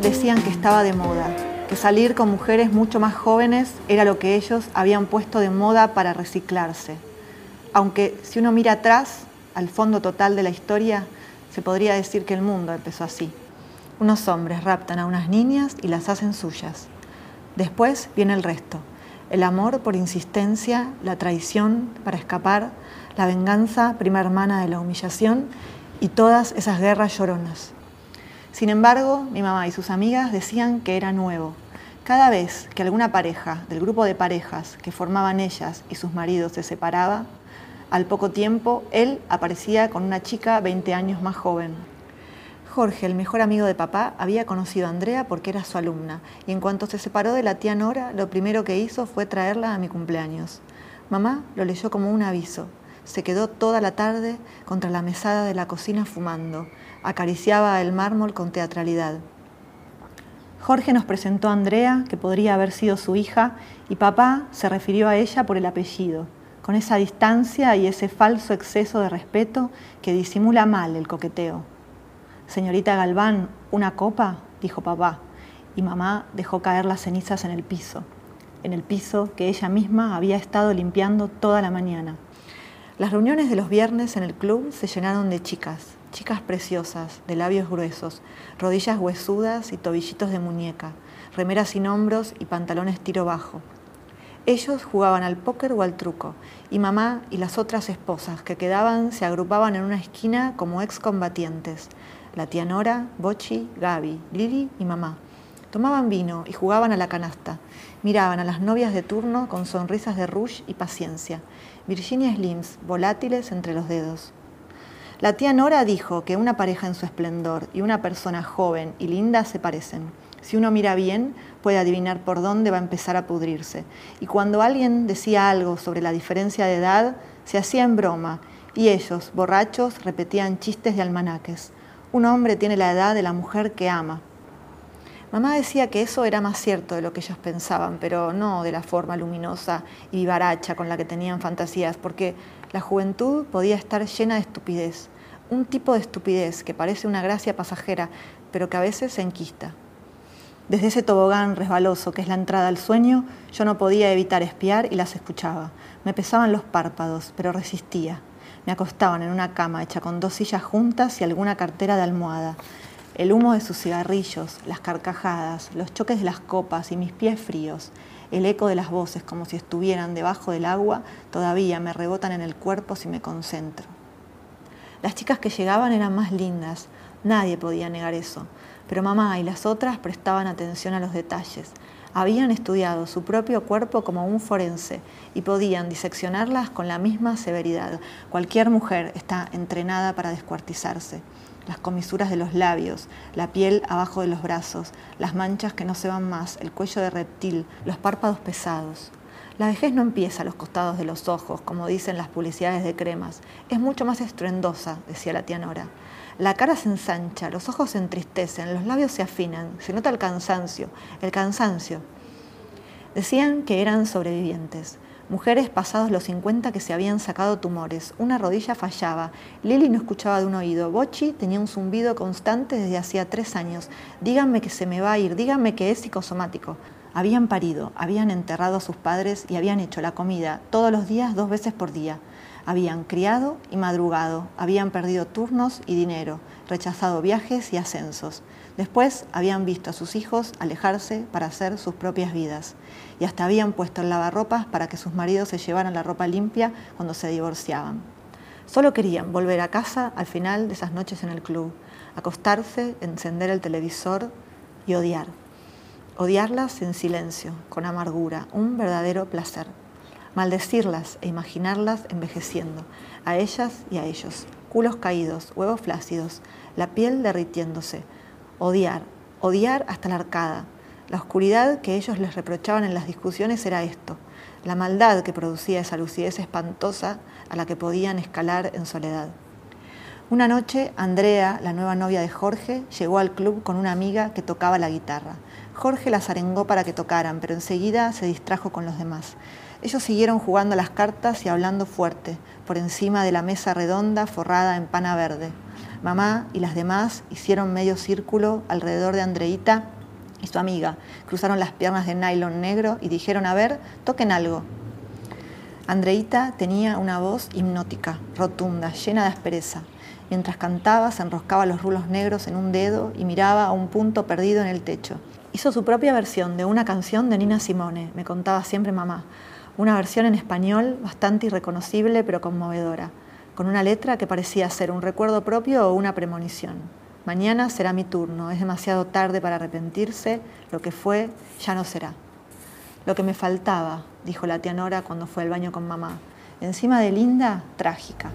decían que estaba de moda, que salir con mujeres mucho más jóvenes era lo que ellos habían puesto de moda para reciclarse. Aunque si uno mira atrás, al fondo total de la historia, se podría decir que el mundo empezó así. Unos hombres raptan a unas niñas y las hacen suyas. Después viene el resto. El amor por insistencia, la traición para escapar, la venganza, prima hermana de la humillación y todas esas guerras lloronas. Sin embargo, mi mamá y sus amigas decían que era nuevo. Cada vez que alguna pareja del grupo de parejas que formaban ellas y sus maridos se separaba, al poco tiempo él aparecía con una chica 20 años más joven. Jorge, el mejor amigo de papá, había conocido a Andrea porque era su alumna y en cuanto se separó de la tía Nora, lo primero que hizo fue traerla a mi cumpleaños. Mamá lo leyó como un aviso. Se quedó toda la tarde contra la mesada de la cocina fumando. Acariciaba el mármol con teatralidad. Jorge nos presentó a Andrea, que podría haber sido su hija, y papá se refirió a ella por el apellido, con esa distancia y ese falso exceso de respeto que disimula mal el coqueteo. Señorita Galván, ¿una copa? dijo papá, y mamá dejó caer las cenizas en el piso, en el piso que ella misma había estado limpiando toda la mañana. Las reuniones de los viernes en el club se llenaron de chicas, chicas preciosas, de labios gruesos, rodillas huesudas y tobillitos de muñeca, remeras sin hombros y pantalones tiro bajo. Ellos jugaban al póker o al truco, y mamá y las otras esposas que quedaban se agrupaban en una esquina como excombatientes, la tía Nora, Bochi, Gaby, Lili y mamá. Tomaban vino y jugaban a la canasta. Miraban a las novias de turno con sonrisas de rouge y paciencia. Virginia Slims, volátiles entre los dedos. La tía Nora dijo que una pareja en su esplendor y una persona joven y linda se parecen. Si uno mira bien, puede adivinar por dónde va a empezar a pudrirse. Y cuando alguien decía algo sobre la diferencia de edad, se hacía en broma, y ellos, borrachos, repetían chistes de almanaques. Un hombre tiene la edad de la mujer que ama. Mamá decía que eso era más cierto de lo que ellos pensaban, pero no de la forma luminosa y vivaracha con la que tenían fantasías, porque la juventud podía estar llena de estupidez, un tipo de estupidez que parece una gracia pasajera, pero que a veces se enquista. Desde ese tobogán resbaloso que es la entrada al sueño, yo no podía evitar espiar y las escuchaba. Me pesaban los párpados, pero resistía. Me acostaban en una cama hecha con dos sillas juntas y alguna cartera de almohada. El humo de sus cigarrillos, las carcajadas, los choques de las copas y mis pies fríos, el eco de las voces como si estuvieran debajo del agua, todavía me rebotan en el cuerpo si me concentro. Las chicas que llegaban eran más lindas, nadie podía negar eso, pero mamá y las otras prestaban atención a los detalles, habían estudiado su propio cuerpo como un forense y podían diseccionarlas con la misma severidad. Cualquier mujer está entrenada para descuartizarse. Las comisuras de los labios, la piel abajo de los brazos, las manchas que no se van más, el cuello de reptil, los párpados pesados. La vejez no empieza a los costados de los ojos, como dicen las publicidades de cremas. Es mucho más estruendosa, decía la tía Nora. La cara se ensancha, los ojos se entristecen, los labios se afinan, se nota el cansancio, el cansancio. Decían que eran sobrevivientes, mujeres pasados los 50 que se habían sacado tumores, una rodilla fallaba, Lili no escuchaba de un oído, Bochi tenía un zumbido constante desde hacía tres años, díganme que se me va a ir, díganme que es psicosomático. Habían parido, habían enterrado a sus padres y habían hecho la comida todos los días dos veces por día. Habían criado y madrugado, habían perdido turnos y dinero, rechazado viajes y ascensos. Después habían visto a sus hijos alejarse para hacer sus propias vidas y hasta habían puesto el lavarropas para que sus maridos se llevaran la ropa limpia cuando se divorciaban. Solo querían volver a casa al final de esas noches en el club, acostarse, encender el televisor y odiar. Odiarlas en silencio, con amargura, un verdadero placer maldecirlas e imaginarlas envejeciendo, a ellas y a ellos, culos caídos, huevos flácidos, la piel derritiéndose, odiar, odiar hasta la arcada. La oscuridad que ellos les reprochaban en las discusiones era esto, la maldad que producía esa lucidez espantosa a la que podían escalar en soledad. Una noche, Andrea, la nueva novia de Jorge, llegó al club con una amiga que tocaba la guitarra. Jorge las arengó para que tocaran, pero enseguida se distrajo con los demás. Ellos siguieron jugando a las cartas y hablando fuerte, por encima de la mesa redonda forrada en pana verde. Mamá y las demás hicieron medio círculo alrededor de Andreita y su amiga cruzaron las piernas de nylon negro y dijeron, a ver, toquen algo. Andreita tenía una voz hipnótica, rotunda, llena de aspereza. Mientras cantaba, se enroscaba los rulos negros en un dedo y miraba a un punto perdido en el techo. Hizo su propia versión de una canción de Nina Simone, me contaba siempre mamá. Una versión en español bastante irreconocible pero conmovedora, con una letra que parecía ser un recuerdo propio o una premonición. Mañana será mi turno, es demasiado tarde para arrepentirse, lo que fue ya no será. Lo que me faltaba, dijo la tía Nora cuando fue al baño con mamá. Encima de linda, trágica.